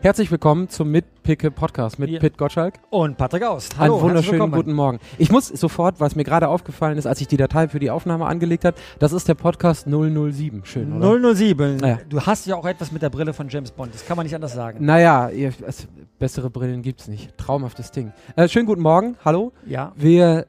Herzlich willkommen zum Mitpicke Podcast mit Ja. Pit Gottschalk. Und Patrick Aust. Einen herzlich wunderschönen guten Morgen. Ich muss sofort, was mir gerade aufgefallen ist, als ich die Datei für die Aufnahme angelegt habe, das ist der Podcast 007. Schön, oder? 007. Ja. Du hast ja auch etwas mit der Brille von James Bond. Das kann man nicht anders sagen. Naja, ihr, es, bessere Brillen gibt's nicht. Traumhaftes Ding. Äh, schönen guten Morgen. Hallo. Ja. Wir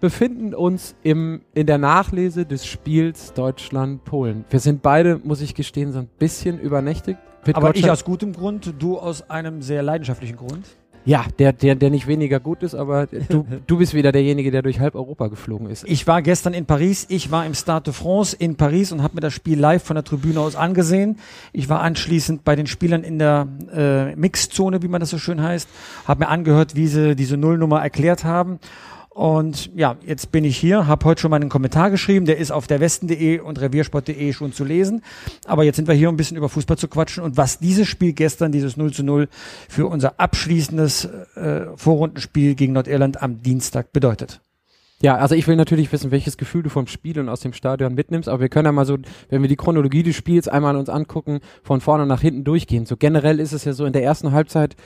befinden uns im, in der Nachlese des Spiels Deutschland-Polen. Wir sind beide, muss ich gestehen, so ein bisschen übernächtigt. Pit Aber ich Gottschalk- aus gutem Grund, du aus einem sehr leidenschaftlichen Grund. Ja, der, der, der nicht weniger gut ist, aber du, du bist wieder derjenige, der durch halb Europa geflogen ist. Ich war gestern in Paris. Ich war im Stade de France in Paris und habe mir das Spiel live von der Tribüne aus angesehen. Ich war anschließend bei den Spielern in der äh, Mixzone, wie man das so schön heißt. Habe mir angehört, wie sie diese Nullnummer erklärt haben. Und ja, jetzt bin ich hier, habe heute schon meinen Kommentar geschrieben, der ist auf der Westen.de und reviersport.de schon zu lesen. Aber jetzt sind wir hier, um ein bisschen über Fußball zu quatschen und was dieses Spiel gestern, dieses 0 zu 0, für unser abschließendes äh, Vorrundenspiel gegen Nordirland am Dienstag bedeutet. Ja, also ich will natürlich wissen, welches Gefühl du vom Spiel und aus dem Stadion mitnimmst, aber wir können ja mal so, wenn wir die Chronologie des Spiels einmal uns angucken, von vorne nach hinten durchgehen. So generell ist es ja so in der ersten Halbzeit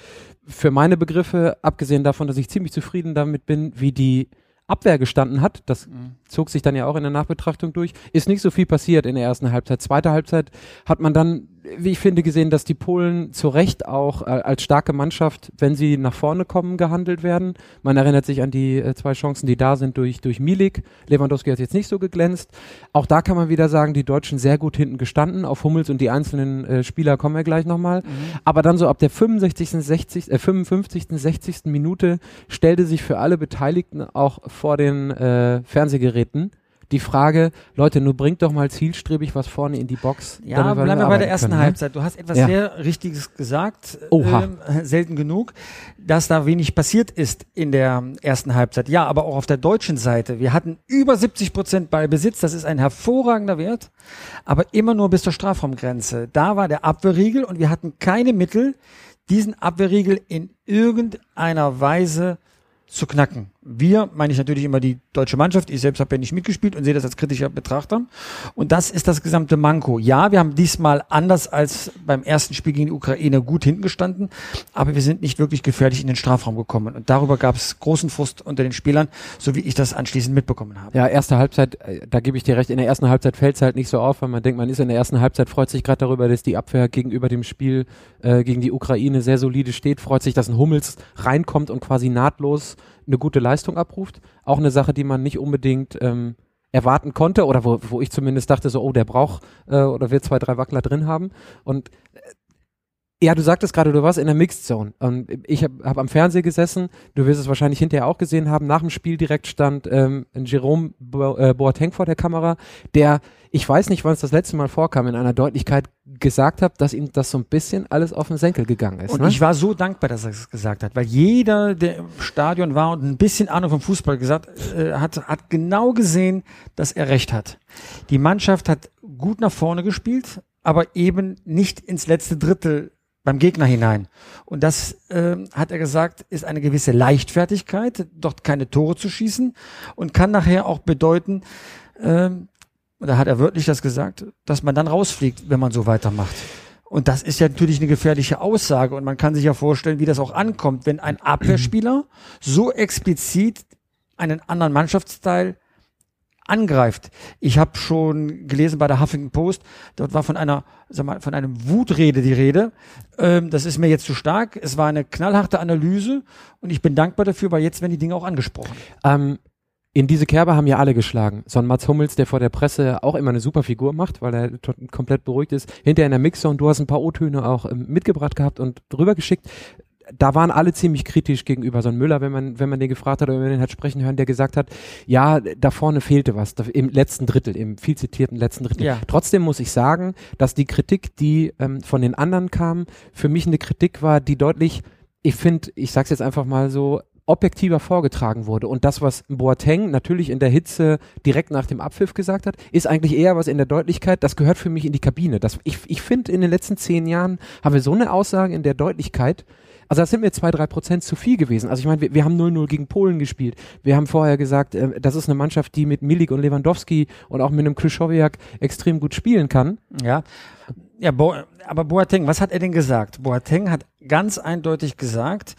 für meine Begriffe, abgesehen davon, dass ich ziemlich zufrieden damit bin, wie die Abwehr gestanden hat, das zog sich dann ja auch in der Nachbetrachtung durch, ist nicht so viel passiert in der ersten Halbzeit. Zweite Halbzeit hat man dann, wie ich finde, gesehen, dass die Polen zu Recht auch äh, als starke Mannschaft, wenn sie nach vorne kommen, gehandelt werden. Man erinnert sich an die äh, zwei Chancen, die da sind durch, durch Milik. Lewandowski hat jetzt nicht so geglänzt. Auch da kann man wieder sagen, die Deutschen sehr gut hinten gestanden. Auf Hummels und die einzelnen äh, Spieler kommen wir gleich nochmal. Aber dann so ab der 65., 60., äh, 55., 60. Minute stellte sich für alle Beteiligten auch vor den äh, Fernsehgeräten die Frage, Leute, nur bringt doch mal zielstrebig was vorne in die Box. Ja, bleiben wir bei der ersten können, ne? Halbzeit. Du hast etwas Ja. sehr Richtiges gesagt, Oha. ähm, selten genug, dass da wenig passiert ist in der ersten Halbzeit. Ja, aber auch auf der deutschen Seite. Wir hatten über 70 Prozent Ballbesitz, das ist ein hervorragender Wert, aber immer nur bis zur Strafraumgrenze. Da war der Abwehrriegel und wir hatten keine Mittel, diesen Abwehrriegel in irgendeiner Weise zu knacken. Wir, meine ich natürlich immer die deutsche Mannschaft. Ich selbst habe ja nicht mitgespielt und sehe das als kritischer Betrachter. Und das ist das gesamte Manko. Ja, wir haben diesmal anders als beim ersten Spiel gegen die Ukraine gut hinten gestanden, aber wir sind nicht wirklich gefährlich in den Strafraum gekommen. Und darüber gab es großen Frust unter den Spielern, so wie ich das anschließend mitbekommen habe. Ja, erste Halbzeit, äh, da gebe ich dir recht, in der ersten Halbzeit fällt es halt nicht so auf, weil man denkt, man ist in der ersten Halbzeit, freut sich gerade darüber, dass die Abwehr gegenüber dem Spiel äh, gegen die Ukraine sehr solide steht, freut sich, dass ein Hummels reinkommt und quasi nahtlos eine gute Leistung abruft. Auch eine Sache, die man nicht unbedingt ähm, erwarten konnte oder wo, wo ich zumindest dachte so, oh, der braucht äh, oder wird zwei, drei Wackler drin haben. Und äh, ja, du sagtest gerade, du warst in der Mixed Zone. Und ich habe hab am Fernseher gesessen. Du wirst es wahrscheinlich hinterher auch gesehen haben. Nach dem Spiel direkt stand ähm, ein Jerome Bo äh, Boateng vor der Kamera, der, ich weiß nicht, wann es das letzte Mal vorkam, in einer Deutlichkeit gesagt hat, dass ihm das so ein bisschen alles auf den Senkel gegangen ist. Und ne? ich war so dankbar, dass er es gesagt hat, weil jeder, der im Stadion war und ein bisschen Ahnung vom Fußball gesagt äh, hat, hat genau gesehen, dass er recht hat. Die Mannschaft hat gut nach vorne gespielt, aber eben nicht ins letzte Drittel beim Gegner hinein. Und das ähm, hat er gesagt, ist eine gewisse Leichtfertigkeit, dort keine Tore zu schießen und kann nachher auch bedeuten, ähm, da hat er wörtlich das gesagt, dass man dann rausfliegt, wenn man so weitermacht. Und das ist ja natürlich eine gefährliche Aussage und man kann sich ja vorstellen, wie das auch ankommt, wenn ein Abwehrspieler so explizit einen anderen Mannschaftsteil angreift. Ich habe schon gelesen bei der Huffington Post, dort war von einer, sag mal, von einem Wutrede die Rede. Ähm, das ist mir jetzt zu stark. Es war eine knallharte Analyse und ich bin dankbar dafür, weil jetzt werden die Dinge auch angesprochen. Ähm, in diese Kerbe haben ja alle geschlagen. So ein Mats Hummels, der vor der Presse auch immer eine super Figur macht, weil er komplett beruhigt ist. Hinterher in der Mixzone, du hast ein paar O-Töne auch ähm, mitgebracht gehabt und drüber geschickt. Da waren alle ziemlich kritisch gegenüber so ein Müller, wenn man, wenn man den gefragt hat oder wenn man den hat sprechen hören, der gesagt hat, ja, da vorne fehlte was, da, im letzten Drittel, im viel zitierten letzten Drittel. Ja. Trotzdem muss ich sagen, dass die Kritik, die ähm, von den anderen kam, für mich eine Kritik war, die deutlich, ich finde, ich sag's jetzt einfach mal so, objektiver vorgetragen wurde. Und das, was Boateng natürlich in der Hitze direkt nach dem Abpfiff gesagt hat, ist eigentlich eher was in der Deutlichkeit, das gehört für mich in die Kabine. Das, ich ich finde, in den letzten zehn Jahren haben wir so eine Aussage in der Deutlichkeit Also das sind mir zwei, drei Prozent zu viel gewesen. Also ich meine, wir, wir haben 0-0 gegen Polen gespielt. Wir haben vorher gesagt, äh, das ist eine Mannschaft, die mit Milik und Lewandowski und auch mit einem Krzysztofiak extrem gut spielen kann. Ja. Ja, Bo aber Boateng, was hat er denn gesagt? Boateng hat ganz eindeutig gesagt,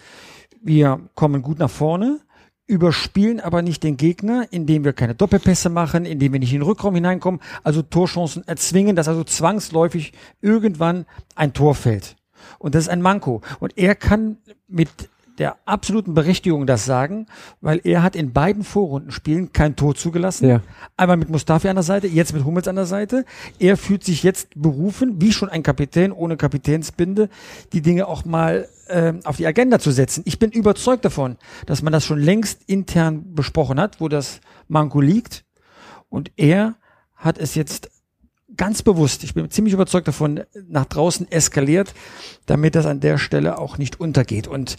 wir kommen gut nach vorne, überspielen aber nicht den Gegner, indem wir keine Doppelpässe machen, indem wir nicht in den Rückraum hineinkommen, also Torchancen erzwingen, dass also zwangsläufig irgendwann ein Tor fällt. Und das ist ein Manko. Und er kann mit der absoluten Berechtigung das sagen, weil er hat in beiden Vorrundenspielen kein Tor zugelassen. Ja. Einmal mit Mustafi an der Seite, jetzt mit Hummels an der Seite. Er fühlt sich jetzt berufen, wie schon ein Kapitän ohne Kapitänsbinde, die Dinge auch mal äh, auf die Agenda zu setzen. Ich bin überzeugt davon, dass man das schon längst intern besprochen hat, wo das Manko liegt. Und er hat es jetzt ganz bewusst, ich bin ziemlich überzeugt davon, nach draußen eskaliert, damit das an der Stelle auch nicht untergeht. Und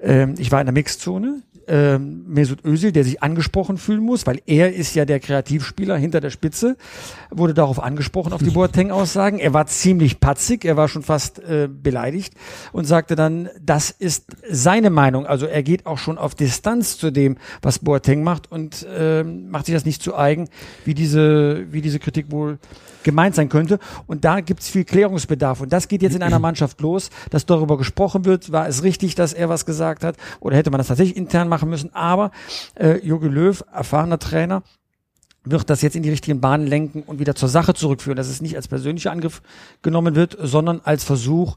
ähm, ich war in der Mixzone, ähm, Mesut Özil, der sich angesprochen fühlen muss, weil er ist ja der Kreativspieler hinter der Spitze, wurde darauf angesprochen, auf die Boateng-Aussagen. Er war ziemlich patzig, er war schon fast äh, beleidigt und sagte dann, das ist seine Meinung. Also er geht auch schon auf Distanz zu dem, was Boateng macht und äh, macht sich das nicht zu eigen, wie diese, wie diese Kritik wohl gemeint sein könnte. Und da gibt es viel Klärungsbedarf. Und das geht jetzt in einer Mannschaft los, dass darüber gesprochen wird, war es richtig, dass er was gesagt hat oder hätte man das tatsächlich intern machen müssen. Aber äh, Jogi Löw, erfahrener Trainer, wird das jetzt in die richtigen Bahnen lenken und wieder zur Sache zurückführen, dass es nicht als persönlicher Angriff genommen wird, sondern als Versuch,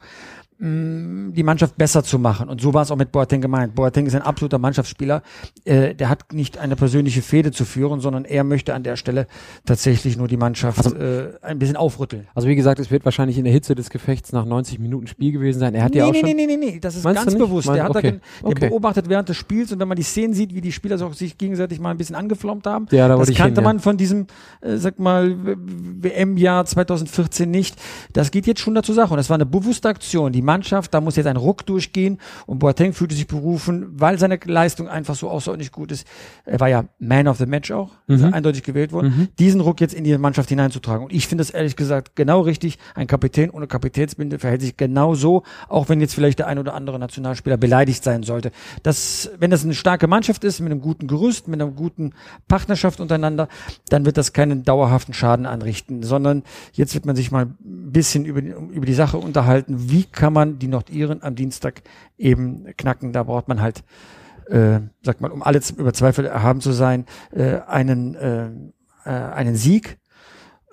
die Mannschaft besser zu machen. Und so war es auch mit Boateng gemeint. Boateng ist ein absoluter Mannschaftsspieler. Äh, der hat nicht eine persönliche Fehde zu führen, sondern er möchte an der Stelle tatsächlich nur die Mannschaft also, äh, ein bisschen aufrütteln. Also wie gesagt, es wird wahrscheinlich in der Hitze des Gefechts nach 90 Minuten Spiel gewesen sein. Er hat nee, ja auch nee, schon... Nee, nee, nee, nee, das ist ganz bewusst. Mein, der hat okay. da, der okay. beobachtet während des Spiels und wenn man die Szenen sieht, wie die Spieler auch sich gegenseitig mal ein bisschen angeflommt haben, ja, da das kannte hin, man ja. von diesem, äh, sag mal, WM-Jahr 2014 nicht. Das geht jetzt schon dazu Sache und das war eine bewusste Aktion. Die Mannschaft, da muss jetzt ein Ruck durchgehen und Boateng fühlte sich berufen, weil seine Leistung einfach so außerordentlich gut ist. Er war ja Man of the Match auch, mhm. eindeutig gewählt worden, mhm. diesen Ruck jetzt in die Mannschaft hineinzutragen. Und ich finde das ehrlich gesagt genau richtig. Ein Kapitän ohne Kapitänsbinde verhält sich genau so, auch wenn jetzt vielleicht der ein oder andere Nationalspieler beleidigt sein sollte. Das, wenn das eine starke Mannschaft ist, mit einem guten Gerüst, mit einer guten Partnerschaft untereinander, dann wird das keinen dauerhaften Schaden anrichten, sondern jetzt wird man sich mal ein bisschen über, über die Sache unterhalten, wie kann man die Nordiren am Dienstag eben knacken. Da braucht man halt, äh, sag mal, um alle über Zweifel erhaben zu sein, äh, einen, äh, äh, einen Sieg.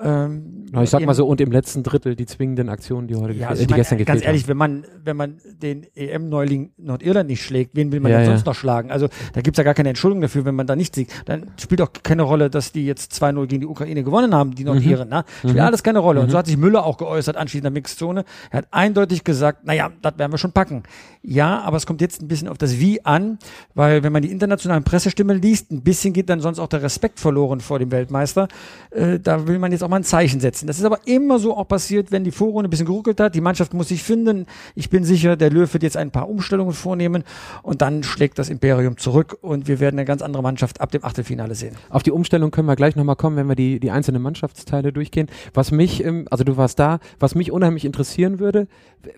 Ähm, Na, ich sag mal so, und im letzten Drittel die zwingenden Aktionen, die heute ja, also die meine, gestern Ganz ehrlich, haben. wenn man, wenn man den EM-Neuling Nordirland nicht schlägt, wen will man Ja, denn ja. sonst noch schlagen? Also da gibt's ja gar keine Entschuldigung dafür, wenn man da nicht siegt. Dann spielt auch keine Rolle, dass die jetzt 2-0 gegen die Ukraine gewonnen haben, die Nordiren. Ne? Spielt Mhm. alles keine Rolle. Und so hat sich Müller auch geäußert anschließend in der Mixzone. Er hat eindeutig gesagt, naja, das werden wir schon packen. Ja, aber es kommt jetzt ein bisschen auf das Wie an, weil wenn man die internationalen Pressestimmen liest, ein bisschen geht dann sonst auch der Respekt verloren vor dem Weltmeister. Äh, da will man jetzt auch mal ein Zeichen setzen. Das ist aber immer so auch passiert, wenn die Vorrunde ein bisschen geruckelt hat. Die Mannschaft muss sich finden. Ich bin sicher, der Löw wird jetzt ein paar Umstellungen vornehmen und dann schlägt das Imperium zurück und wir werden eine ganz andere Mannschaft ab dem Achtelfinale sehen. Auf die Umstellung können wir gleich nochmal kommen, wenn wir die, die einzelnen Mannschaftsteile durchgehen. Was mich, also du warst da, was mich unheimlich interessieren würde,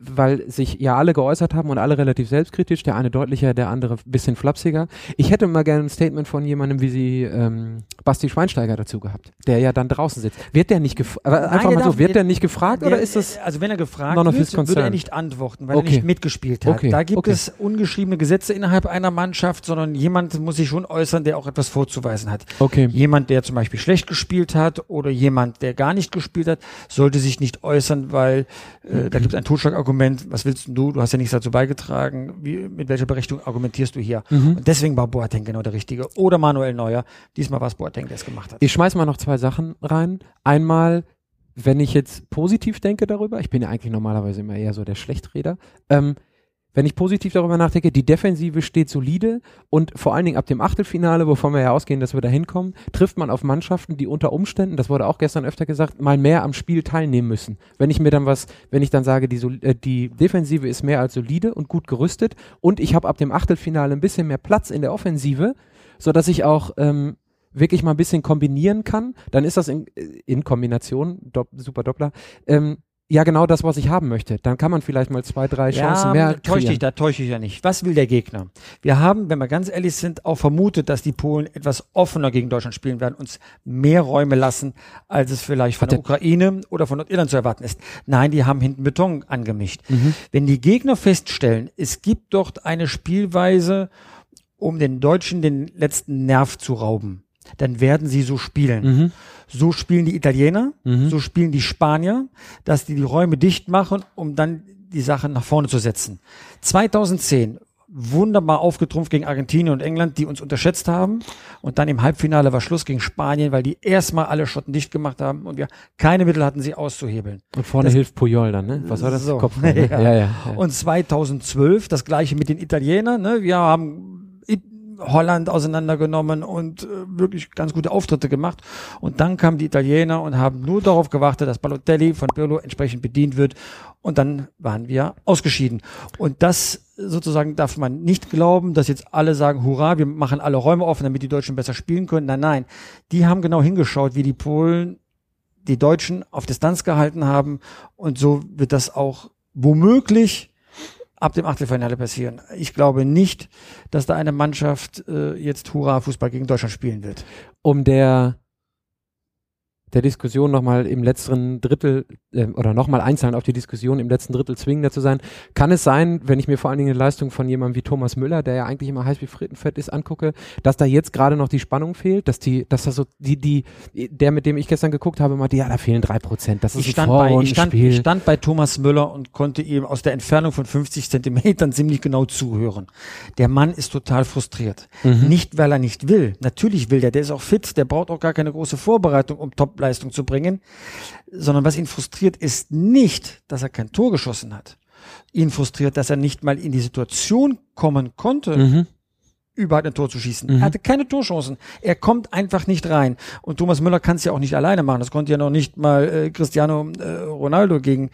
weil sich ja alle geäußert haben und alle relativ selbstkritisch, der eine deutlicher, der andere ein bisschen flapsiger. Ich hätte mal gerne ein Statement von jemandem wie sie ähm, Basti Schweinsteiger dazu gehabt, der ja dann draußen sitzt. Wird der nicht gefragt, einfach der mal so, wird der- nicht gefragt oder Der- ist das, Also wenn er gefragt wird, würde er nicht antworten, weil Okay. er nicht mitgespielt hat. Okay, Da gibt okay. es ungeschriebene Gesetze innerhalb einer Mannschaft, sondern jemand muss sich schon äußern, der auch etwas vorzuweisen hat. okay. Jemand, der zum Beispiel schlecht gespielt hat oder jemand, der gar nicht gespielt hat, sollte sich nicht äußern, weil äh, da gibt es ein Totschlagargument. Was willst du? Du hast ja nichts dazu beigetragen. Wie, mit welcher Berechtigung argumentierst du hier? Mhm. Und deswegen war Boateng genau der Richtige. Oder Manuel Neuer. Diesmal war es Boateng, der es gemacht hat. Ich schmeiß mal noch zwei Sachen rein. Einmal, wenn ich jetzt positiv denke darüber, ich bin ja eigentlich normalerweise immer eher so der Schlechtreder, ähm, wenn ich positiv darüber nachdenke, die Defensive steht solide und vor allen Dingen ab dem Achtelfinale, wovon wir ja ausgehen, dass wir da hinkommen, trifft man auf Mannschaften, die unter Umständen, das wurde auch gestern öfter gesagt, mal mehr am Spiel teilnehmen müssen. Wenn ich mir dann was, wenn ich dann sage, die, äh, die Defensive ist mehr als solide und gut gerüstet und ich habe ab dem Achtelfinale ein bisschen mehr Platz in der Offensive, so dass ich auch ähm, wirklich mal ein bisschen kombinieren kann, dann ist das in, in Kombination, Dop, super Doppler, ähm, ja genau das, was ich haben möchte. Dann kann man vielleicht mal zwei, drei Chancen ja, mehr da täusche kreieren. ich, da täusche ich ja nicht. Was will der Gegner? Wir haben, wenn wir ganz ehrlich sind, auch vermutet, dass die Polen etwas offener gegen Deutschland spielen werden, uns mehr Räume lassen, als es vielleicht von Hat der der- Ukraine oder von Nordirland zu erwarten ist. Nein, die haben hinten Beton angemischt. Mhm. Wenn die Gegner feststellen, es gibt dort eine Spielweise, um den Deutschen den letzten Nerv zu rauben, dann werden sie so spielen. Mhm. So spielen die Italiener, so spielen die Spanier, dass die die Räume dicht machen, um dann die Sachen nach vorne zu setzen. 2010 wunderbar aufgetrumpft gegen Argentinien und England, die uns unterschätzt haben. Und dann im Halbfinale war Schluss gegen Spanien, weil die erstmal alle Schotten dicht gemacht haben und wir keine Mittel hatten, sie auszuhebeln. Und vorne Das- hilft Puyol dann, ne? Was war das? So. Kopf, ne? ja. Ja, ja, ja. Und 2012 das gleiche mit den Italienern. Ne? Wir haben Holland auseinandergenommen und äh, wirklich ganz gute Auftritte gemacht. Und dann kamen die Italiener und haben nur darauf gewartet, dass Balotelli von Pirlo entsprechend bedient wird. Und dann waren wir ausgeschieden. Und das sozusagen darf man nicht glauben, dass jetzt alle sagen, hurra, wir machen alle Räume offen, damit die Deutschen besser spielen können. Nein, nein. Die haben genau hingeschaut, wie die Polen die Deutschen auf Distanz gehalten haben. Und so wird das auch womöglich ab dem Achtelfinale passieren. Ich glaube nicht, dass da eine Mannschaft äh, jetzt Hurra-Fußball gegen Deutschland spielen wird. um der der Diskussion nochmal im letzten Drittel äh, oder nochmal einzahlen auf die Diskussion im letzten Drittel zwingender zu sein, kann es sein, wenn ich mir vor allen Dingen eine Leistung von jemandem wie Thomas Müller, der ja eigentlich immer heiß wie Frittenfett ist, angucke, dass da jetzt gerade noch die Spannung fehlt, dass die, dass da so die, die, der mit dem ich gestern geguckt habe, meinte, ja, da fehlen drei Prozent. Das ist Ich stand, bei, ich, stand, ich stand bei Thomas Müller und konnte ihm aus der Entfernung von 50 Zentimetern ziemlich genau zuhören. Der Mann ist total frustriert. Mhm. Nicht, weil er nicht will. Natürlich will der, der ist auch fit, der braucht auch gar keine große Vorbereitung, um Topleistung zu bringen. Sondern was ihn frustriert, ist nicht, dass er kein Tor geschossen hat. Ihn frustriert, dass er nicht mal in die Situation kommen konnte, Mhm. überhaupt ein Tor zu schießen. Mhm. Er hatte keine Torchancen. Er kommt einfach nicht rein. Und Thomas Müller kann es ja auch nicht alleine machen. Das konnte ja noch nicht mal äh, Cristiano äh, Ronaldo gegen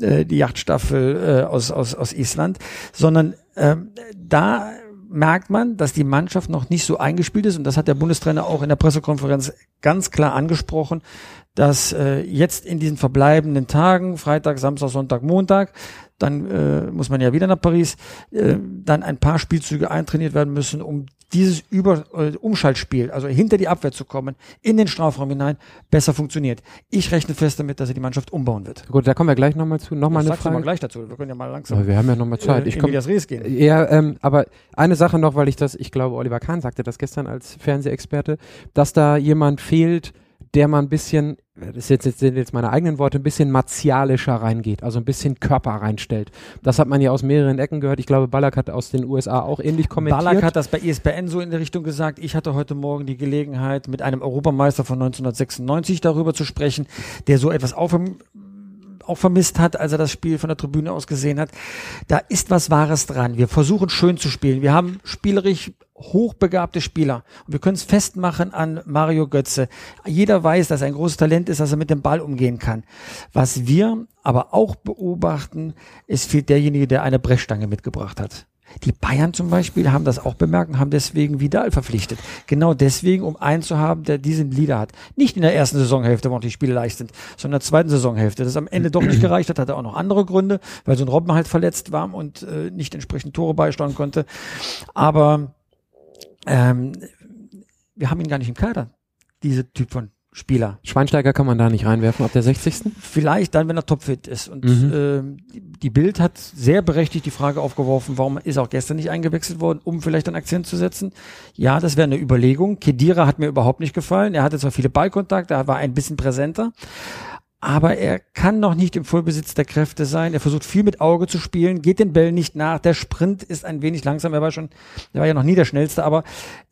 äh, die Yachtstaffel äh, aus, aus, aus Island, sondern ähm, da merkt man, dass die Mannschaft noch nicht so eingespielt ist. Und das hat der Bundestrainer auch in der Pressekonferenz ganz klar angesprochen, dass äh, jetzt in diesen verbleibenden Tagen, Freitag, Samstag, Sonntag, Montag, dann äh, muss man ja wieder nach Paris, äh, dann ein paar Spielzüge eintrainiert werden müssen, um dieses Über äh, Umschaltspiel, also hinter die Abwehr zu kommen, in den Strafraum hinein, besser funktioniert. Ich rechne fest damit, dass er die Mannschaft umbauen wird. Gut, da kommen wir gleich nochmal zu. Nochmal eine du mal Frage. gleich dazu. Wir können ja mal langsam Aber wir haben ja nochmal Zeit. äh, Ich in komme Res gehen. Ja, ähm, aber eine Sache noch, weil ich das, ich glaube, Oliver Kahn sagte das gestern als Fernsehexperte, dass da jemand fehlt, der mal ein bisschen, das jetzt, jetzt sind jetzt meine eigenen Worte, ein bisschen martialischer reingeht, also ein bisschen Körper reinstellt. Das hat man ja aus mehreren Ecken gehört. Ich glaube, Ballack hat aus den USA auch ähnlich kommentiert. Ballack hat das bei ESPN so in der Richtung gesagt. Ich hatte heute Morgen die Gelegenheit, mit einem Europameister von 1996 darüber zu sprechen, der so etwas verm- auch vermisst hat, als er das Spiel von der Tribüne aus gesehen hat. Da ist was Wahres dran. Wir versuchen schön zu spielen. Wir haben spielerisch hochbegabte Spieler. Und wir können es festmachen an Mario Götze. Jeder weiß, dass er ein großes Talent ist, dass er mit dem Ball umgehen kann. Was wir aber auch beobachten, es fehlt derjenige, der eine Brechstange mitgebracht hat. Die Bayern zum Beispiel haben das auch bemerkt und haben deswegen Vidal verpflichtet. Genau deswegen, um einen zu haben, der diesen Leader hat. Nicht in der ersten Saisonhälfte, wo noch die Spiele leicht sind, sondern in der zweiten Saisonhälfte. Das am Ende doch nicht gereicht hat, hatte auch noch andere Gründe, weil so ein Robben halt verletzt war und äh, nicht entsprechend Tore beisteuern konnte. Aber ähm, wir haben ihn gar nicht im Kader, diese Typ von Spieler. Schweinsteiger kann man da nicht reinwerfen ab der 60. Vielleicht dann, wenn er topfit ist. Und Mhm. ähm, die- Bild hat sehr berechtigt die Frage aufgeworfen, warum ist auch gestern nicht eingewechselt worden, um vielleicht einen Akzent zu setzen. Ja, das wäre eine Überlegung. Kedira hat mir überhaupt nicht gefallen. Er hatte zwar viele Ballkontakte, er war ein bisschen präsenter. Aber er kann noch nicht im Vollbesitz der Kräfte sein. Er versucht viel mit Auge zu spielen, geht den Bällen nicht nach. Der Sprint ist ein wenig langsam. Er war schon, er war ja noch nie der schnellste, aber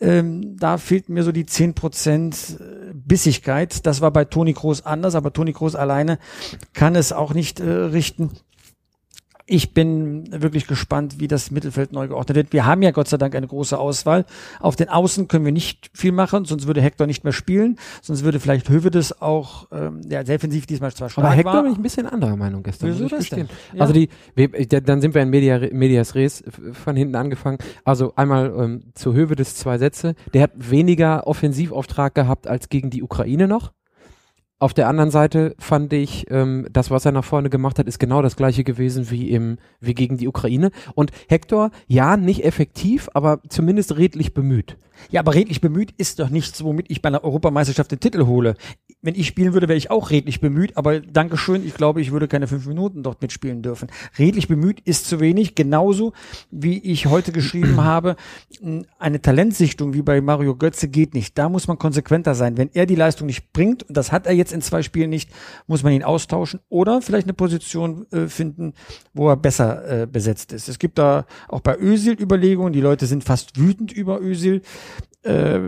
ähm, da fehlt mir so die 10% Bissigkeit. Das war bei Toni Kroos anders, aber Toni Kroos alleine kann es auch nicht äh, richten. Ich bin wirklich gespannt, wie das Mittelfeld neu geordnet wird. Wir haben ja Gott sei Dank eine große Auswahl. Auf den Außen können wir nicht viel machen, sonst würde Hector nicht mehr spielen. Sonst würde vielleicht Hövedes auch, ähm, ja, defensiv diesmal zwar stark Aber Hector war. bin ich ein bisschen anderer Meinung gestern. Wieso das denn? Ja. Also die, wir, dann sind wir in Media, Medias Res von hinten angefangen. Also einmal ähm, zu Höhe des zwei Sätze. Der hat weniger Offensivauftrag gehabt als gegen die Ukraine noch. Auf der anderen Seite fand ich, ähm, das, was er nach vorne gemacht hat, ist genau das gleiche gewesen wie im, wie gegen die Ukraine. Und Hector, ja, nicht effektiv, aber zumindest redlich bemüht. Ja, aber redlich bemüht ist doch nichts, womit ich bei einer Europameisterschaft den Titel hole. Wenn ich spielen würde, wäre ich auch redlich bemüht, aber Dankeschön, ich glaube, ich würde keine fünf Minuten dort mitspielen dürfen. Redlich bemüht ist zu wenig, genauso wie ich heute geschrieben habe, eine Talentsichtung wie bei Mario Götze geht nicht. Da muss man konsequenter sein. Wenn er die Leistung nicht bringt, und das hat er jetzt in zwei Spielen nicht, muss man ihn austauschen oder vielleicht eine Position äh, finden, wo er besser äh, besetzt ist. Es gibt da auch bei Özil Überlegungen, die Leute sind fast wütend über Özil. Äh,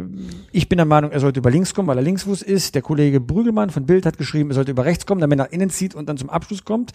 ich bin der Meinung, er sollte über links kommen, weil er Linksfuß ist. Der Kollege Brügelmann von Bild hat geschrieben, er sollte über rechts kommen, damit er nach innen zieht und dann zum Abschluss kommt,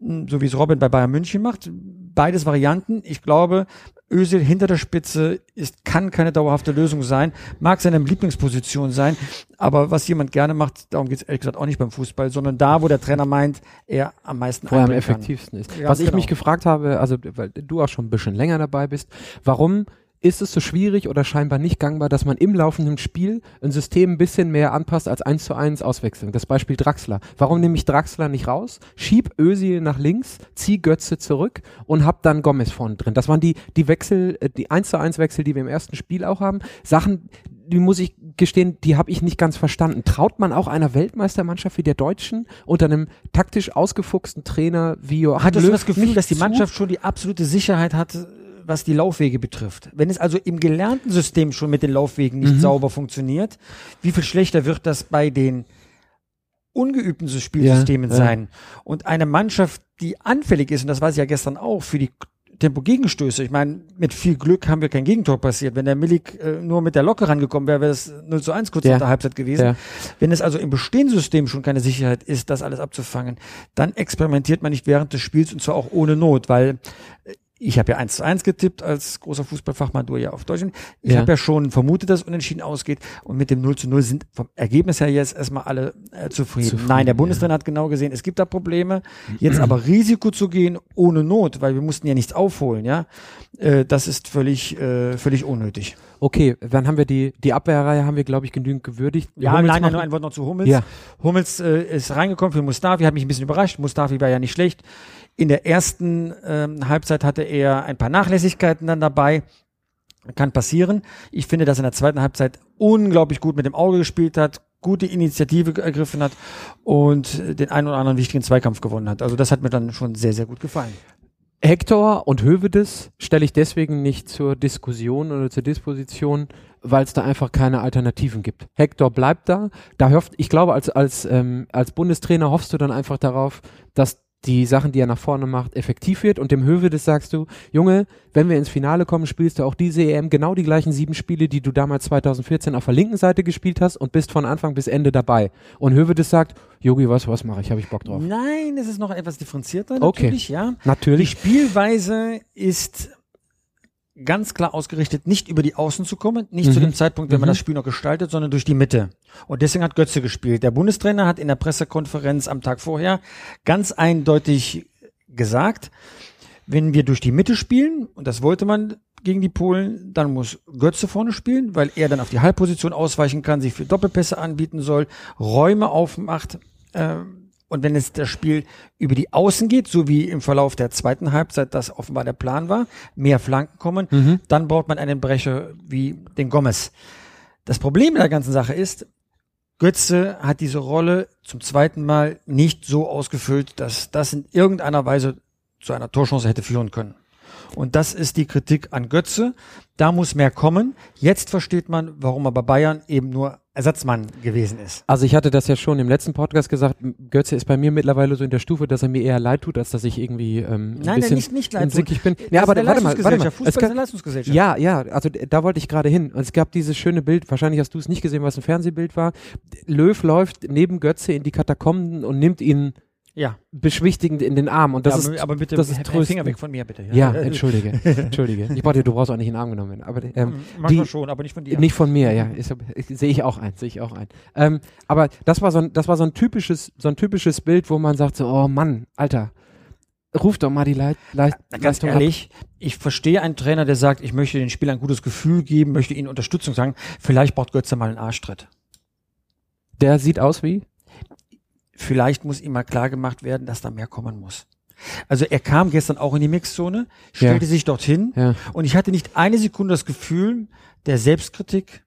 hm, so wie es Robin bei Bayern München macht. Beides Varianten. Ich glaube, Özil hinter der Spitze ist, kann keine dauerhafte Lösung sein, mag seine Lieblingsposition sein, aber was jemand gerne macht, darum geht es ehrlich gesagt auch nicht beim Fußball, sondern da, wo der Trainer meint, er am meisten Wo er am effektivsten ist. Ja, was genau. ich mich gefragt habe, also weil du auch schon ein bisschen länger dabei bist, warum ist es so schwierig oder scheinbar nicht gangbar, dass man im laufenden Spiel ein System ein bisschen mehr anpasst als eins zu eins Auswechseln. Das Beispiel Draxler. Warum nehme ich Draxler nicht raus? Schieb Özil nach links, zieh Götze zurück und hab dann Gomez vorne drin. Das waren die, die Wechsel, äh, die eins zu eins Wechsel, die wir im ersten Spiel auch haben. Sachen, die muss ich gestehen, die habe ich nicht ganz verstanden. Traut man auch einer Weltmeistermannschaft wie der Deutschen unter einem taktisch ausgefuchsten Trainer wie Joachim Hattest du das Gefühl, dass die Mannschaft schon die absolute Sicherheit hatte, was die Laufwege betrifft. Wenn es also im gelernten System schon mit den Laufwegen nicht mhm. sauber funktioniert, wie viel schlechter wird das bei den ungeübten Spielsystemen ja, sein? Ja. Und eine Mannschaft, die anfällig ist, und das weiß ich ja gestern auch, für die Tempo-Gegenstöße. Ich meine, mit viel Glück haben wir kein Gegentor passiert. Wenn der Milik äh, nur mit der Locke rangekommen wäre, wäre das 0 zu 1 kurz ja. nach der Halbzeit gewesen. Ja. Wenn es also im bestehenden System schon keine Sicherheit ist, das alles abzufangen, dann experimentiert man nicht während des Spiels und zwar auch ohne Not, weil äh, ich habe ja eins zu eins getippt als großer Fußballfachmann, du ja auf Deutschland. Ich ja. habe ja schon vermutet, dass unentschieden ausgeht und mit dem 0 zu 0 sind vom Ergebnis her jetzt erstmal alle äh, zufrieden. zufrieden. Nein, der Bundestrainer ja. hat genau gesehen, es gibt da Probleme. Jetzt aber Risiko zu gehen ohne Not, weil wir mussten ja nichts aufholen, ja, äh, das ist völlig, äh, völlig unnötig. Okay, dann haben wir die, die Abwehrreihe haben wir, glaube ich, genügend gewürdigt. Ja, Hummels nein, nein, nur ein Wort noch zu Hummels. Ja. Hummels äh, ist reingekommen für Mustafi, hat mich ein bisschen überrascht. Mustafi war ja nicht schlecht. In der ersten ähm, Halbzeit hatte er ein paar Nachlässigkeiten dann dabei. Kann passieren. Ich finde, dass er in der zweiten Halbzeit unglaublich gut mit dem Auge gespielt hat, gute Initiative ergriffen hat und den einen oder anderen wichtigen Zweikampf gewonnen hat. Also das hat mir dann schon sehr, sehr gut gefallen. Hector und Hövedes stelle ich deswegen nicht zur Diskussion oder zur Disposition, weil es da einfach keine Alternativen gibt. Hector bleibt da. Da hofft, ich glaube, als als ähm, als Bundestrainer hoffst du dann einfach darauf, dass die Sachen, die er nach vorne macht, effektiv wird. Und dem Höwe, das sagst du, Junge, wenn wir ins Finale kommen, spielst du auch diese EM genau die gleichen sieben Spiele, die du damals 2014 auf der linken Seite gespielt hast und bist von Anfang bis Ende dabei. Und Höwe, das sagt, Yogi, was, was mache ich? Habe ich Bock drauf? Nein, es ist noch etwas differenzierter, natürlich, okay. ja. Natürlich. Die Spielweise ist ganz klar ausgerichtet, nicht über die Außen zu kommen, nicht mhm. zu dem Zeitpunkt, wenn man mhm. das Spiel noch gestaltet, sondern durch die Mitte. Und deswegen hat Götze gespielt. Der Bundestrainer hat in der Pressekonferenz am Tag vorher ganz eindeutig gesagt, wenn wir durch die Mitte spielen, und das wollte man gegen die Polen, dann muss Götze vorne spielen, weil er dann auf die Halbposition ausweichen kann, sich für Doppelpässe anbieten soll, Räume aufmacht. Äh, und wenn es das Spiel über die Außen geht, so wie im Verlauf der zweiten Halbzeit das offenbar der Plan war, mehr Flanken kommen, mhm. dann braucht man einen Brecher wie den Gomez. Das Problem der ganzen Sache ist, Götze hat diese Rolle zum zweiten Mal nicht so ausgefüllt, dass das in irgendeiner Weise zu einer Torchance hätte führen können. Und das ist die Kritik an Götze. Da muss mehr kommen. Jetzt versteht man, warum er bei Bayern eben nur Ersatzmann gewesen ist. Also ich hatte das ja schon im letzten Podcast gesagt, Götze ist bei mir mittlerweile so in der Stufe, dass er mir eher leid tut, als dass ich irgendwie ähm, Nein, bisschen nicht, nicht leid tut. bin. Ja, aber warte mal, warte mal. Fußball es gab, ist eine Leistungsgesellschaft. Ja, ja, also da wollte ich gerade hin. Und es gab dieses schöne Bild, wahrscheinlich hast du es nicht gesehen, was ein Fernsehbild war. Löw läuft neben Götze in die Katakomben und nimmt ihn ja. beschwichtigend in den Arm. Und das ja, ist, aber bitte das ist tröstend. Finger weg von mir, bitte. Ja, ja entschuldige, entschuldige. Ich brauchte, du brauchst auch nicht in den Arm genommen werden. Aber ähm, Manchmal die, schon, aber nicht von dir. Nicht von mir, ja. Sehe ich auch ein, sehe ich auch ein. Ähm, aber das war so ein, das war so ein typisches, so ein typisches Bild, wo man sagt so, oh Mann, Alter, ruf doch mal die Leit Leit Ganz Leistung ehrlich, ab. ich verstehe einen Trainer, der sagt, ich möchte den Spielern ein gutes Gefühl geben, möchte ihnen Unterstützung sagen. Vielleicht braucht Götze mal einen Arschtritt. Der sieht aus wie? Vielleicht muss ihm mal klar gemacht werden, dass da mehr kommen muss. Also er kam gestern auch in die Mixzone, stellte Ja. sich dorthin Ja. und ich hatte nicht eine Sekunde das Gefühl der Selbstkritik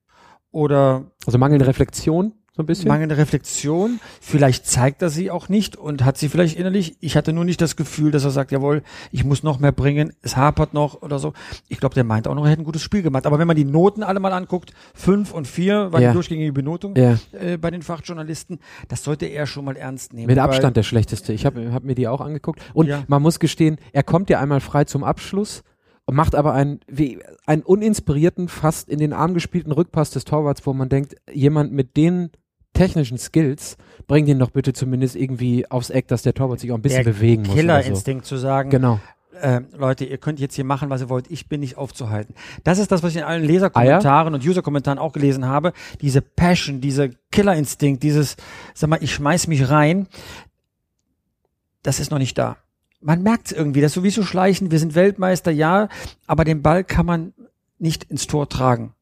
oder Also mangelnde Reflexion, so ein bisschen. mangelnde Reflexion. Vielleicht zeigt er sie auch nicht und hat sie vielleicht innerlich. Ich hatte nur nicht das Gefühl, dass er sagt, jawohl, ich muss noch mehr bringen, es hapert noch oder so. Ich glaube, der meint auch noch, er hätte ein gutes Spiel gemacht. Aber wenn man die Noten alle mal anguckt, fünf und vier war Ja. die durchgängige Benotung ja. äh, bei den Fachjournalisten, das sollte er schon mal ernst nehmen. Mit Abstand der schlechteste. Ich habe hab mir die auch angeguckt. Und Ja. man muss gestehen, er kommt ja einmal frei zum Abschluss und macht aber einen, wie, einen uninspirierten, fast in den Arm gespielten Rückpass des Torwarts, wo man denkt, jemand mit den technischen Skills, bringt ihn doch bitte zumindest irgendwie aufs Eck, dass der Torwart sich auch ein bisschen der bewegen muss. oder so. Killerinstinkt zu sagen, Genau. äh, Leute, ihr könnt jetzt hier machen, was ihr wollt, ich bin nicht aufzuhalten. Das ist das, was ich in allen Leserkommentaren und Userkommentaren auch gelesen habe. Diese Passion, dieser Killerinstinkt, dieses, sag mal, ich schmeiß mich rein, das ist noch nicht da. Man merkt es irgendwie, das ist sowieso schleichen, wir sind Weltmeister, ja, aber den Ball kann man nicht ins Tor tragen.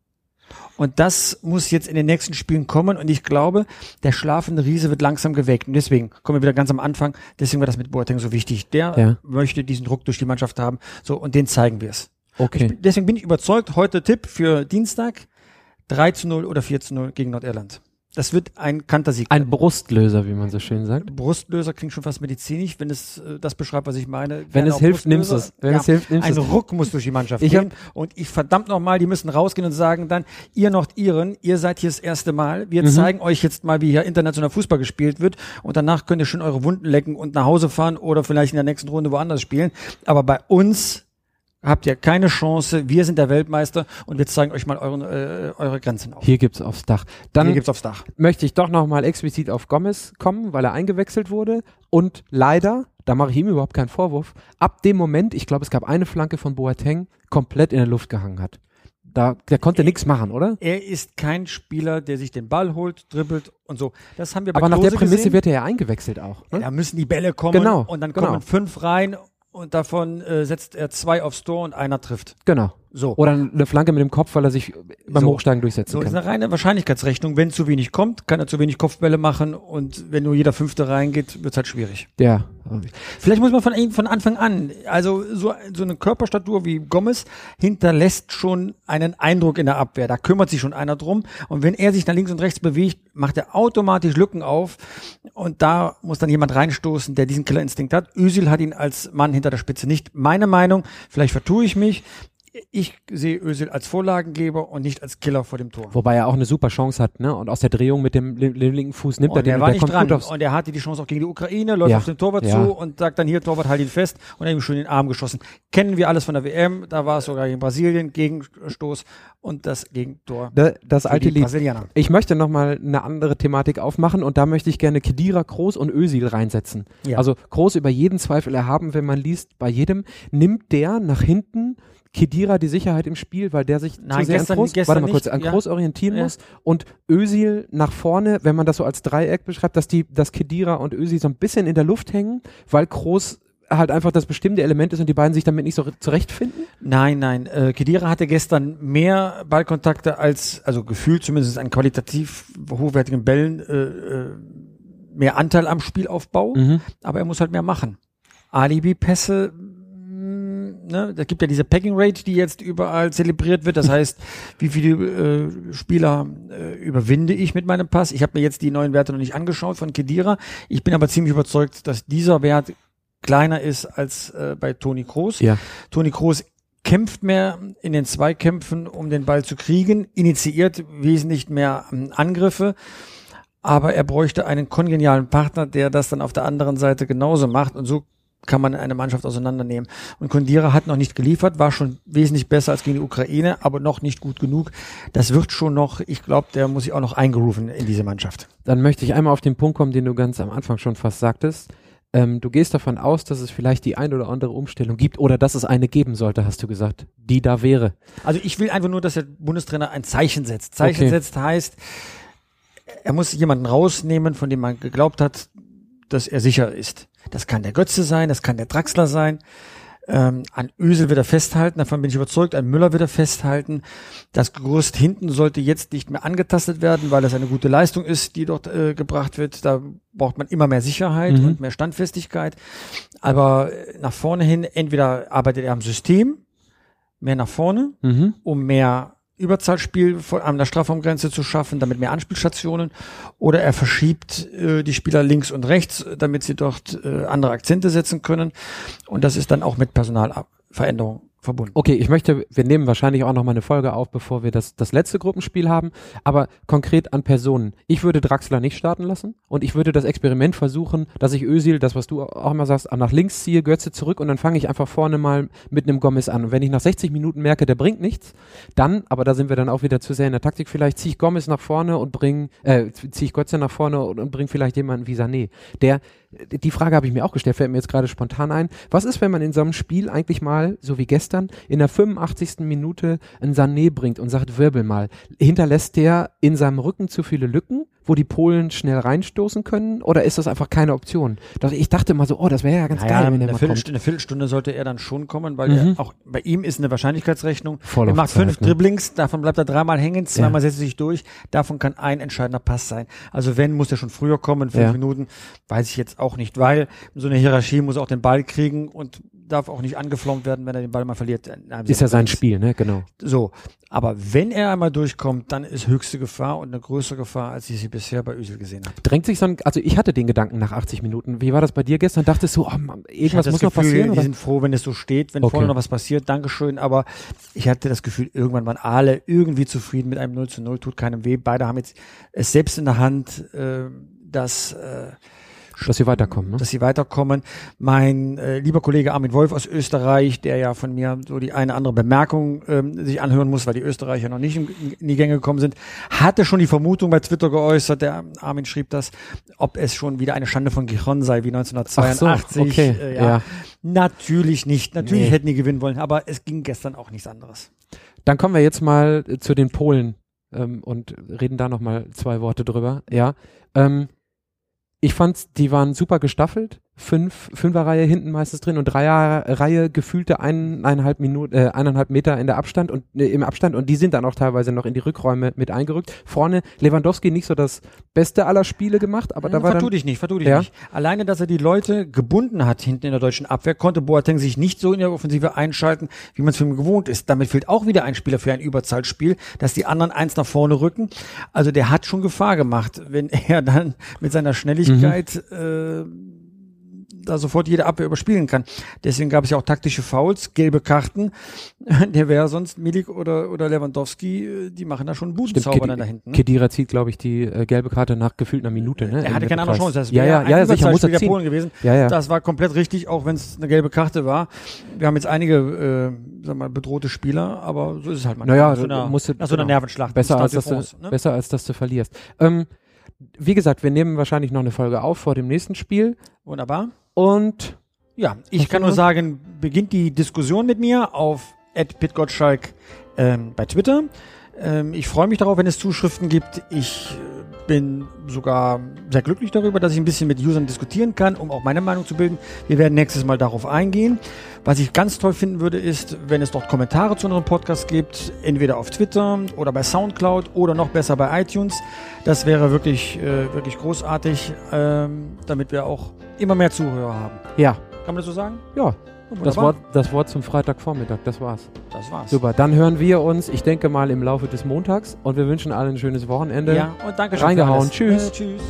Und das muss jetzt in den nächsten Spielen kommen. Und ich glaube, der schlafende Riese wird langsam geweckt. Und deswegen kommen wir wieder ganz am Anfang. Deswegen war das mit Boateng so wichtig. Der Ja. möchte diesen Druck durch die Mannschaft haben. So, und den zeigen wir es. Okay. Ich, deswegen bin ich überzeugt, heute Tipp für Dienstag 3 zu 0 oder 4 zu 0 gegen Nordirland. Das wird ein Kantersieg. Ein Brustlöser, wie man so schön sagt. Brustlöser klingt schon fast medizinisch, wenn es äh, das beschreibt, was ich meine. Wenn es hilft, nimmst du es. Wenn ja, es hilft, nimmst ein du es. Ruck muss durch die Mannschaft Ich gehen. Und ich verdammt nochmal, die müssen rausgehen und sagen dann, ihr Nordiren, ihr seid hier das erste Mal. Wir Mhm. zeigen euch jetzt mal, wie hier international Fußball gespielt wird. Und danach könnt ihr schön eure Wunden lecken und nach Hause fahren oder vielleicht in der nächsten Runde woanders spielen. Aber bei uns habt ihr keine Chance. Wir sind der Weltmeister und wir zeigen euch mal euren, äh, eure Grenzen auf. Hier gibt's aufs Dach. Dann Hier gibt's aufs Dach. möchte ich doch nochmal explizit auf Gomez kommen, weil er eingewechselt wurde. Und leider, da mache ich ihm überhaupt keinen Vorwurf, ab dem Moment, ich glaube, es gab eine Flanke von Boateng, komplett in der Luft gehangen hat. Da, der konnte nichts machen, oder? Er ist kein Spieler, der sich den Ball holt, dribbelt und so. Das haben wir bei Aber nach Klose der Prämisse gesehen. wird er ja eingewechselt auch. Ne? Da müssen die Bälle kommen Genau, und dann genau. kommen fünf rein und davon äh, setzt er zwei aufs Tor und einer trifft. Genau. So. Oder eine Flanke mit dem Kopf, weil er sich beim So. Hochsteigen durchsetzen So ist kann. eine reine Wahrscheinlichkeitsrechnung. Wenn zu wenig kommt, kann er zu wenig Kopfbälle machen und wenn nur jeder Fünfte reingeht, wird's halt schwierig. Ja. Vielleicht muss man von, von Anfang an, also so, so eine Körperstatur wie Gomez hinterlässt schon einen Eindruck in der Abwehr. Da kümmert sich schon einer drum. Und wenn er sich nach links und rechts bewegt, macht er automatisch Lücken auf. Und da muss dann jemand reinstoßen, der diesen Killerinstinkt hat. Özil hat ihn als Mann hinter der Spitze nicht. Meine Meinung, vielleicht vertue ich mich. Ich sehe Özil als Vorlagengeber und nicht als Killer vor dem Tor. Wobei er auch eine super Chance hat, ne? Und aus der Drehung mit dem li- li- linken Fuß nimmt er Und den er und war der nicht dran. Und er hatte die Chance auch gegen die Ukraine, läuft Ja. auf den Torwart Ja. zu und sagt dann hier, Torwart, halt ihn fest. Und er hat ihm schön in den Arm geschossen. Kennen wir alles von der WM. Da war es sogar gegen Brasilien, Gegenstoß und das Gegentor. Da- Das alte Lied. Ich möchte nochmal eine andere Thematik aufmachen und da möchte ich gerne Kedira, Kroos und Özil reinsetzen. Ja. Also Kroos über jeden Zweifel erhaben, wenn man liest, bei jedem nimmt der nach hinten Kedira die Sicherheit im Spiel, weil der sich Nein, zu sehr gestern- an Kroos, gestern warte mal kurz, nicht, an ja. Kroos orientieren Ja. muss und Özil nach vorne, wenn man das so als Dreieck beschreibt, dass die, dass Kedira und Özil so ein bisschen in der Luft hängen, weil Kroos halt einfach das bestimmte Element ist und die beiden sich damit nicht so zurechtfinden? Nein, nein. Äh, Kedira hatte gestern mehr Ballkontakte als, also gefühlt zumindest an qualitativ hochwertigen Bällen, äh, äh, mehr Anteil am Spielaufbau. Mhm. aber er muss halt mehr machen. Alibi-Pässe, ne, da gibt ja diese Packing Rate, die jetzt überall zelebriert wird. Das heißt, wie viele äh, Spieler äh, überwinde ich mit meinem Pass? Ich habe mir jetzt die neuen Werte noch nicht angeschaut von Kedira. Ich bin aber ziemlich überzeugt, dass dieser Wert kleiner ist als äh, bei Toni Kroos. Ja. Toni Kroos kämpft mehr in den Zweikämpfen, um den Ball zu kriegen, initiiert wesentlich mehr ähm, Angriffe, aber er bräuchte einen kongenialen Partner, der das dann auf der anderen Seite genauso macht und so kann man eine Mannschaft auseinandernehmen. Und Kondira hat noch nicht geliefert, war schon wesentlich besser als gegen die Ukraine, aber noch nicht gut genug. Das wird schon noch, ich glaube, der muss sich auch noch eingerufen in diese Mannschaft. Dann möchte ich einmal auf den Punkt kommen, den du ganz am Anfang schon fast sagtest. Ähm, du gehst davon aus, dass es vielleicht die ein oder andere Umstellung gibt oder dass es eine geben sollte, hast du gesagt, die da wäre. Also ich will einfach nur, dass der Bundestrainer ein Zeichen setzt. Zeichen Okay. setzt heißt, er muss jemanden rausnehmen, von dem man geglaubt hat, dass er sicher ist. Das kann der Götze sein, das kann der Draxler sein. Ähm, an Ösel wird er festhalten, davon bin ich überzeugt. An Müller wird er festhalten. Das Gerüst hinten sollte jetzt nicht mehr angetastet werden, weil das eine gute Leistung ist, die dort äh, gebracht wird. Da braucht man immer mehr Sicherheit Mhm. und mehr Standfestigkeit. Aber äh, nach vorne hin, entweder arbeitet er am System, mehr nach vorne, Mhm. um mehr Überzahlspiel an der Strafraumgrenze zu schaffen, damit mehr Anspielstationen, oder er verschiebt äh, die Spieler links und rechts, damit sie dort äh, andere Akzente setzen können. Und das ist dann auch mit Personalveränderung verbunden. Okay, ich möchte, wir nehmen wahrscheinlich auch noch mal eine Folge auf, bevor wir das, das letzte Gruppenspiel haben, aber konkret an Personen. Ich würde Draxler nicht starten lassen und ich würde das Experiment versuchen, dass ich Özil, das was du auch immer sagst, nach links ziehe, Götze zurück und dann fange ich einfach vorne mal mit einem Gomez an. Und wenn ich nach 60 Minuten merke, der bringt nichts, dann, aber da sind wir dann auch wieder zu sehr in der Taktik, vielleicht ziehe ich Gomez nach vorne und bring, äh, ziehe ich Götze nach vorne und, und bring vielleicht jemanden wie Sané. Der, die Frage habe ich mir auch gestellt, fällt mir jetzt gerade spontan ein. Was ist, wenn man in so einem Spiel eigentlich mal, so wie gestern, in der 85. Minute einen Sané bringt und sagt, wirbel mal, hinterlässt der in seinem Rücken zu viele Lücken, wo die Polen schnell reinstoßen können? Oder ist das einfach keine Option? Ich dachte mal so, oh, das wäre ja ganz Naja, geil, wenn der eine, mal Viertelstunde, kommt. eine Viertelstunde sollte er dann schon kommen, weil Mhm. er auch bei ihm ist eine Wahrscheinlichkeitsrechnung. er Vorlaufzeit, macht fünf ne? Dribblings, davon bleibt er dreimal hängen, zweimal Ja. setzt er sich durch, davon kann ein entscheidender Pass sein. Also wenn, muss er schon früher kommen, fünf Ja. Minuten, weiß ich jetzt auch nicht, weil so eine Hierarchie muss auch den Ball kriegen und darf auch nicht angeflaumt werden, wenn er den Ball mal verliert. einem Ist ja sein. Spiel, ne? Genau. So, aber wenn er einmal durchkommt, dann ist höchste Gefahr und eine größere Gefahr, als ich sie bisher bei Özil gesehen habe. Drängt sich so ein, also ich hatte den Gedanken nach 80 Minuten. Wie war das bei dir gestern? Dachtest du, oh, Mann, irgendwas muss das noch Gefühl, passieren? die Oder? sind froh, wenn es so steht, wenn Okay. vorne noch was passiert, Dankeschön, aber ich hatte das Gefühl, irgendwann waren alle irgendwie zufrieden mit einem 0 zu 0, tut keinem weh. Beide haben jetzt es selbst in der Hand, äh, dass, äh, Dass sie weiterkommen, ne? dass sie weiterkommen. Mein äh, lieber Kollege Armin Wolf aus Österreich, der ja von mir so die eine andere Bemerkung ähm, sich anhören muss, weil die Österreicher noch nicht in, in die Gänge gekommen sind, hatte schon die Vermutung bei Twitter geäußert, der Armin schrieb das, ob es schon wieder eine Schande von Gijon sei wie 1982. okay, Äh, ja. Natürlich nicht. Natürlich Nee. hätten die gewinnen wollen, aber es ging gestern auch nichts anderes. Dann kommen wir jetzt mal zu den Polen ähm, und reden da noch mal zwei Worte drüber. Ja, ähm, ich fand, die waren super gestaffelt. Fünf, Fünferreihe hinten meistens drin und Dreierreihe gefühlte eineinhalb Minuten, äh, eineinhalb Meter in der Abstand und äh, im Abstand und die sind dann auch teilweise noch in die Rückräume mit eingerückt. Vorne Lewandowski nicht so das Beste aller Spiele gemacht, aber da war vertu dann, dich nicht, vertu dich Ja? nicht. Alleine, dass er die Leute gebunden hat hinten in der deutschen Abwehr, konnte Boateng sich nicht so in der Offensive einschalten, wie man es von ihm gewohnt ist. Damit fehlt auch wieder ein Spieler für ein Überzahlspiel, dass die anderen eins nach vorne rücken. Also der hat schon Gefahr gemacht, wenn er dann mit seiner Schnelligkeit äh, da sofort jede Abwehr überspielen kann. Deswegen gab es ja auch taktische Fouls, gelbe Karten. Der wäre sonst Milik oder, oder Lewandowski, äh, die machen da schon Budenzauber dann da hinten. ne? Kedira zieht, glaube ich, die äh, gelbe Karte nach gefühlt einer Minute. Ne, Er im hatte keine andere. Chance. Das ja, ja, ja, sicher, muss er ziehen. Polen gewesen. Ja, ja. Das war komplett richtig, auch wenn es eine gelbe Karte war. Wir haben jetzt einige, äh, sag mal, bedrohte Spieler, aber so ist es halt manchmal. Naja, nach so einer, musst du- nach so einer genau. Nervenschlacht. besser als, dass du, ne? besser als dass du verlierst. Ähm, wie gesagt, wir nehmen wahrscheinlich noch eine Folge auf vor dem nächsten Spiel Wunderbar. Und Ja, ich Hast kann nur sagen, beginnt die Diskussion mit mir auf @pitgottschalk ähm, bei Twitter. Ähm, ich freue mich darauf, wenn es Zuschriften gibt. Ich bin sogar sehr glücklich darüber, dass ich ein bisschen mit Usern diskutieren kann, um auch meine Meinung zu bilden. Wir werden nächstes Mal darauf eingehen. Was ich ganz toll finden würde, ist, wenn es dort Kommentare zu unserem Podcast gibt, entweder auf Twitter oder bei Soundcloud oder noch besser bei iTunes. Das wäre wirklich, äh, wirklich großartig, ähm, damit wir auch immer mehr Zuhörer haben. ja, Kann man das so sagen? ja, das. Wort, das Wort zum Freitagvormittag, das war's. Das war's. Super, dann hören wir uns, ich denke mal, im Laufe des Montags und wir wünschen allen ein schönes Wochenende. Ja, und danke schön. Reingehauen. Tschüss. Äh, tschüss.